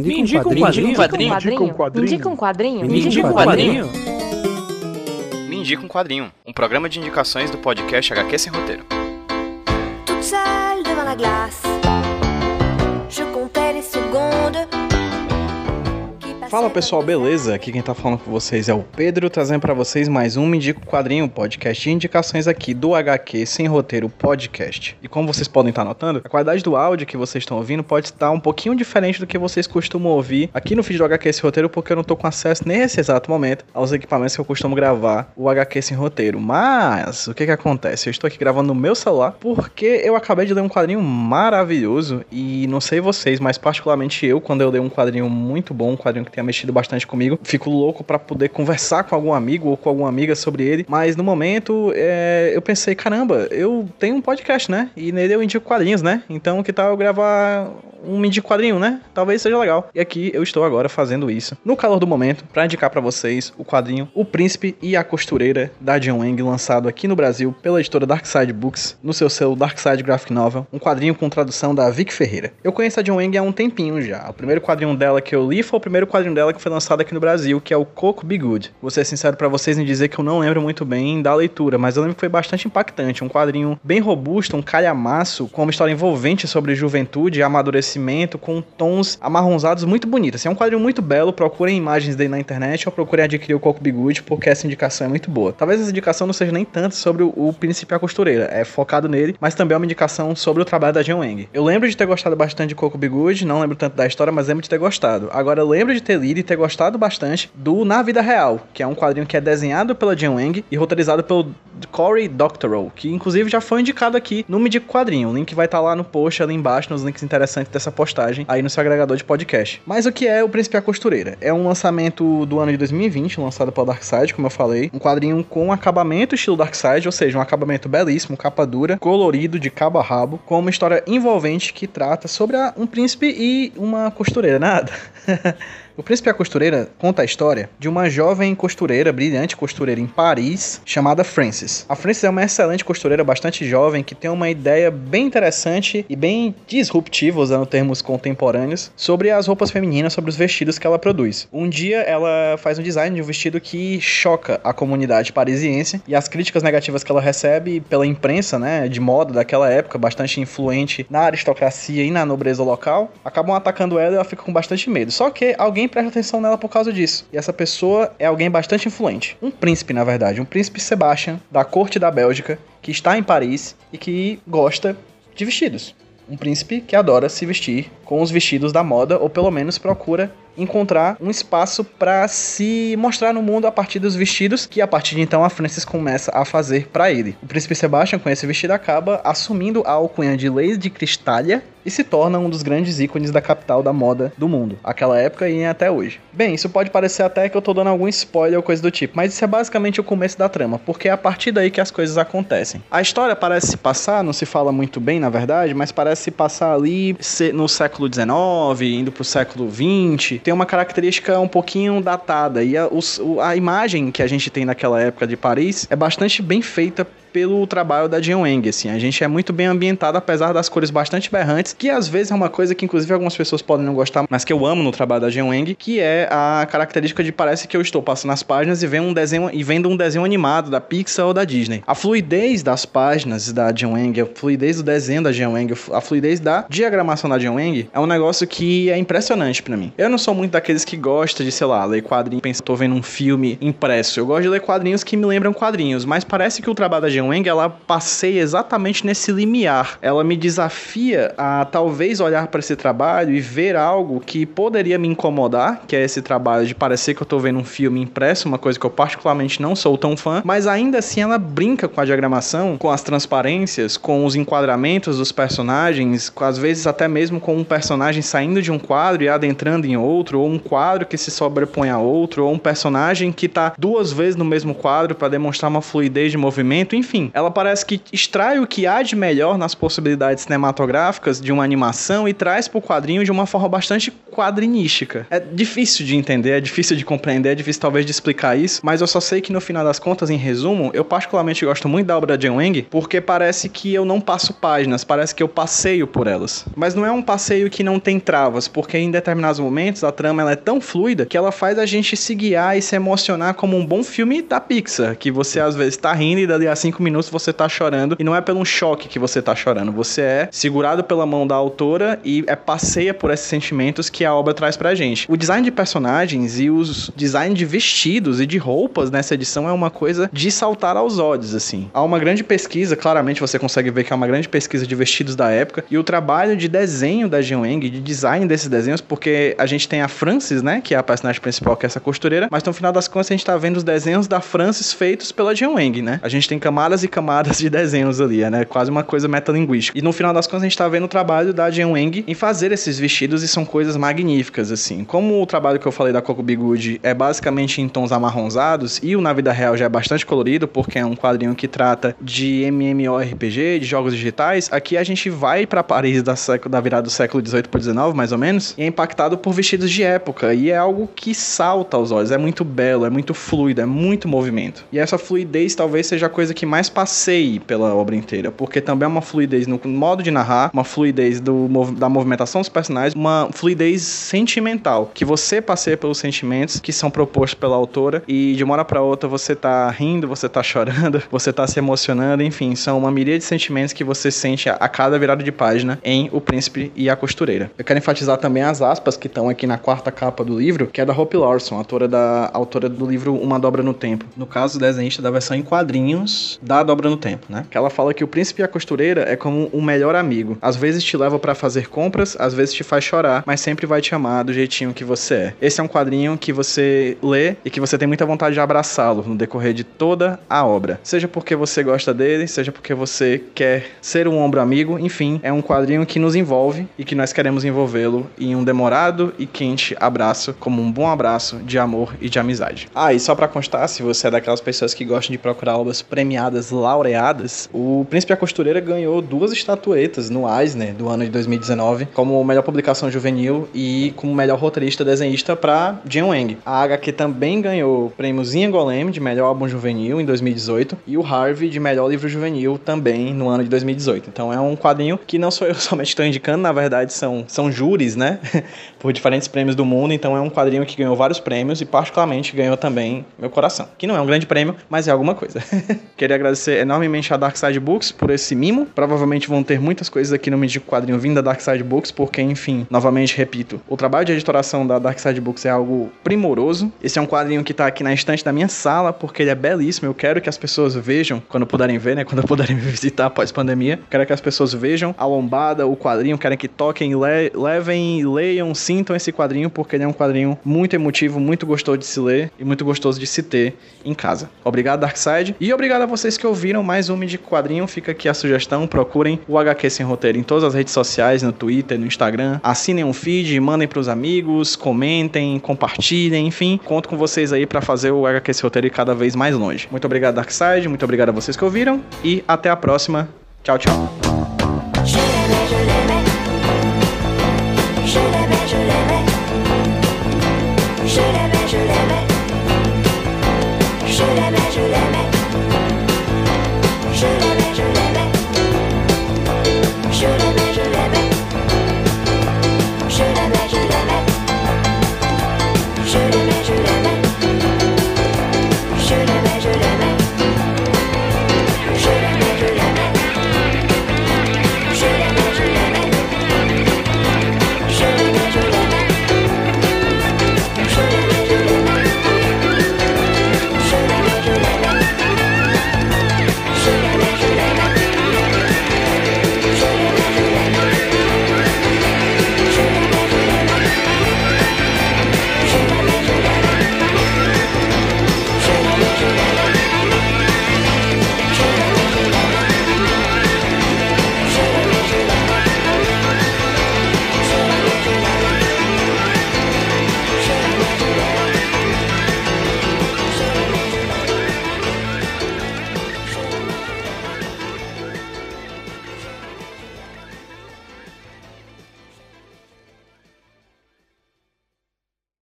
Me indica um quadrinho. Me indica um quadrinho. Me indica um quadrinho. Me indica um quadrinho. Me indica um quadrinho. Um programa de indicações do podcast HQ Sem Roteiro. toute seule devant la glace. Fala pessoal, beleza? Aqui quem tá falando com vocês é o Pedro, trazendo pra vocês mais um um Quadrinho, podcast de indicações aqui do HQ Sem Roteiro Podcast. E como vocês podem estar notando, a qualidade do áudio que vocês estão ouvindo pode estar um pouquinho diferente do que vocês costumam ouvir aqui no feed do HQ Sem Roteiro, porque eu não tô com acesso nesse exato momento aos equipamentos que eu costumo gravar o HQ Sem Roteiro. Mas, o que que acontece? Eu estou aqui gravando no meu celular porque eu acabei de ler um quadrinho maravilhoso e não sei vocês, mas particularmente eu, quando eu leio um quadrinho muito bom, um quadrinho que mexido bastante comigo, fico louco pra poder conversar com algum amigo ou com alguma amiga sobre ele. Mas no momento, é, eu pensei, caramba, eu tenho um podcast, né? E nele eu indico quadrinhos, né? Então que tal eu gravar um indico quadrinho, né? Talvez seja legal. E aqui eu estou agora fazendo isso, no calor do momento, pra indicar pra vocês o quadrinho O Príncipe e a Costureira da John Wang, lançado aqui no Brasil pela editora Darkside Books, no seu selo Darkside Graphic Novel, um quadrinho com tradução da Vic Ferreira. Eu conheço a John Wang há um tempinho já. O primeiro quadrinho dela que eu li foi o primeiro quadrinho dela que foi lançado aqui no Brasil, que é o Coco Be Good. Vou ser sincero pra vocês em dizer que eu não lembro muito bem da leitura, mas eu lembro que foi bastante impactante. Um quadrinho bem robusto, um calhamaço, com uma história envolvente sobre juventude e amadurecimento, com tons amarronzados muito bonitos. Assim, é um quadrinho muito belo, procurem imagens dele na internet ou procurem adquirir o Coco Be Good, porque essa indicação é muito boa. Talvez essa indicação não seja nem tanto sobre o, o Príncipe a Costureira, é focado nele, mas também é uma indicação sobre o trabalho da Jean Wang. Eu lembro de ter gostado bastante de Coco Be Good, não lembro tanto da história, mas lembro de ter gostado. Agora eu lembro de ter lido e ter gostado bastante do Na Vida Real, que é um quadrinho que é desenhado pela Jean Wang e roteirizado pelo Cory Doctorow, que inclusive já foi indicado aqui no Me Dica Quadrinho. O link vai estar lá no post, ali embaixo, nos links interessantes dessa postagem, aí no seu agregador de podcast. Mas o que é O Príncipe e a Costureira? É um lançamento do ano de 2020, lançado pela Darkseid, como eu falei. Um quadrinho com acabamento estilo Darkseid, ou seja, um acabamento belíssimo, capa dura, colorido, de cabo a rabo, com uma história envolvente que trata sobre a- um príncipe e uma costureira. Nada. O Príncipe e a Costureira conta a história de uma jovem costureira, brilhante costureira em Paris, chamada Frances. A Frances é uma excelente costureira, bastante jovem, que tem uma ideia bem interessante e bem disruptiva, usando termos contemporâneos, sobre as roupas femininas, sobre os vestidos que ela produz. Um dia ela faz um design de um vestido que choca a comunidade parisiense e as críticas negativas que ela recebe pela imprensa, né, de moda daquela época, bastante influente na aristocracia e na nobreza local, acabam atacando ela e ela fica com bastante medo. Só que alguém presta atenção nela por causa disso. E essa pessoa é alguém bastante influente. Um príncipe, na verdade, um príncipe Sebastian, da corte da Bélgica, que está em Paris e que gosta de vestidos. Um príncipe que adora se vestir com os vestidos da moda, ou pelo menos procura encontrar um espaço para se mostrar no mundo a partir dos vestidos que a partir de então a Frances começa a fazer para ele. O príncipe Sebastian com esse vestido acaba assumindo a alcunha de Lady Cristália e se torna um dos grandes ícones da capital da moda do mundo, aquela época e até hoje. Bem, isso pode parecer até que eu tô dando algum spoiler ou coisa do tipo, mas isso é basicamente o começo da trama, porque é a partir daí que as coisas acontecem. A história parece se passar, não se fala muito bem na verdade, mas parece se passar ali no século XIX, indo pro século XX. Tem uma característica um pouquinho datada. E a, a imagem que a gente tem naquela época de Paris é bastante bem feita pelo trabalho da Jean Wang, assim. A gente é muito bem ambientado, apesar das cores bastante berrantes, que às vezes é uma coisa que inclusive algumas pessoas podem não gostar, mas que eu amo no trabalho da Jean Wang, que é a característica de parece que eu estou passando as páginas e vendo um desenho e vendo um desenho animado da Pixar ou da Disney. A fluidez das páginas da Jean Wang, a fluidez do desenho da Jean Wang, a fluidez da diagramação da Jean Wang é um negócio que é impressionante pra mim. Eu não sou muito daqueles que gosta de, sei lá, ler quadrinhos, pensa, tô vendo um filme impresso. Eu gosto de ler quadrinhos que me lembram quadrinhos, mas parece que o trabalho da Jean Wang, ela passeia exatamente nesse limiar. Ela me desafia a talvez olhar para esse trabalho e ver algo que poderia me incomodar, que é esse trabalho de parecer que eu tô vendo um filme impresso, uma coisa que eu particularmente não sou tão fã, mas ainda assim ela brinca com a diagramação, com as transparências, com os enquadramentos dos personagens, com, às vezes até mesmo com um personagem saindo de um quadro e adentrando em outro, ou um quadro que se sobrepõe a outro, ou um personagem que tá duas vezes no mesmo quadro para demonstrar uma fluidez de movimento, enfim enfim, ela parece que extrai o que há de melhor nas possibilidades cinematográficas de uma animação e traz pro quadrinho de uma forma bastante quadrinística. É difícil de entender, é difícil de compreender, é difícil talvez de explicar isso, mas eu só sei que no final das contas, em resumo, eu particularmente gosto muito da obra de John Wang porque parece que eu não passo páginas, parece que eu passeio por elas. Mas não é um passeio que não tem travas, porque em determinados momentos a trama ela é tão fluida que ela faz a gente se guiar e se emocionar como um bom filme da Pixar, que você às vezes tá rindo e dali a cinco minutos você tá chorando, e não é pelo choque que você tá chorando, você é segurado pela mão da autora e é passeia por esses sentimentos que a obra traz pra gente. O design de personagens e os design de vestidos e de roupas nessa edição é uma coisa de saltar aos olhos, assim. Há uma grande pesquisa, claramente você consegue ver que é uma grande pesquisa de vestidos da época, e o trabalho de desenho da Jean Wang, de design desses desenhos, porque a gente tem a Frances, né, que é a personagem principal, que é essa costureira, mas no final das contas a gente tá vendo os desenhos da Frances feitos pela Jean Wang, né? A gente tem camadas e camadas de desenhos ali, né? Quase uma coisa metalinguística. E no final das contas a gente tá vendo o trabalho da Jean Wang em fazer esses vestidos e são coisas magníficas, assim. Como o trabalho que eu falei da Coco Bigode é basicamente em tons amarronzados e o na vida real já é bastante colorido, porque é um quadrinho que trata de MMORPG, de jogos digitais, aqui a gente vai para Paris da, século, da virada do século 18 por 19, mais ou menos, e é impactado por vestidos de época, e é algo que salta aos olhos, é muito belo, é muito fluido, é muito movimento. E essa fluidez talvez seja a coisa que mais passeie pela obra inteira, porque também é uma fluidez no modo de narrar, uma fluidez do, da movimentação dos personagens, uma fluidez sentimental, que você passeia pelos sentimentos que são propostos pela autora, e de uma hora para outra você tá rindo, você tá chorando, você tá se emocionando, enfim, são uma miríade de sentimentos que você sente a cada virada de página em O Príncipe e a Costureira. Eu quero enfatizar também as aspas que estão aqui na quarta capa do livro, que é da Hope Lawson, autora, da, autora do livro Uma Dobra no Tempo. No caso, desenhista da versão em quadrinhos da Dobra no Tempo, né? Que ela fala que o Príncipe e a Costureira é como um melhor amigo. Às vezes te leva para fazer compras, às vezes te faz chorar, mas sempre vai te amar do jeitinho que você é. Esse é um quadrinho que você lê e que você tem muita vontade de abraçá-lo no decorrer de toda a obra. Seja porque você gosta dele, seja porque você quer ser um ombro amigo, enfim, é um quadrinho que nos envolve e que nós queremos envolvê-lo em um demorado e quente abraço, como um bom abraço de amor e de amizade. Ah, e só para constar, se você é daquelas pessoas que gostam de procurar obras premiadas, laureadas, o Príncipe e a Costureira ganhou duas estatuetas no Eisner do ano de 2019, como melhor publicação juvenil e como melhor roteirista desenhista para Jean Wang. A HQ também ganhou prêmios Ian Golem de melhor álbum juvenil em 2018 e o Harvey de melhor livro juvenil também no ano de 2018. Então é um quadrinho que não sou eu somente estou indicando, na verdade são, são júris, né? Por diferentes prêmios do mundo. Então é um quadrinho que ganhou vários prêmios e particularmente ganhou também meu coração. Que não é um grande prêmio, mas é alguma coisa. Queria agradecer enormemente a Dark Side Books por esse mimo. Provavelmente vão ter muitas coisas aqui no Medico Quadrinho vindo da Dark Side Books, porque enfim, novamente repito, o trabalho de editoração da Dark Side Books é algo primoroso. Esse é um quadrinho que está aqui na estante da minha sala, porque ele é belíssimo. Eu quero que as pessoas vejam, quando puderem ver, né? Quando puderem me visitar após pandemia. Quero que as pessoas vejam a lombada, o quadrinho, querem que toquem, le levem, leiam, sintam esse quadrinho, porque ele é um quadrinho muito emotivo, muito gostoso de se ler e muito gostoso de se ter em casa. Obrigado, Darkside. E obrigado a vocês que ouviram mais um de quadrinho. Fica aqui a sugestão. Procurem o HQ Sem Roteiro em todas as redes sociais, no Twitter, no Instagram. Assinem um feed, mandem pros amigos, comentem, compartilhem, enfim. Conto com vocês aí para fazer o HQ Sem Roteiro ir cada vez mais longe. Muito obrigado, Darkside. Muito obrigado a vocês que ouviram. E até a próxima. Tchau, tchau.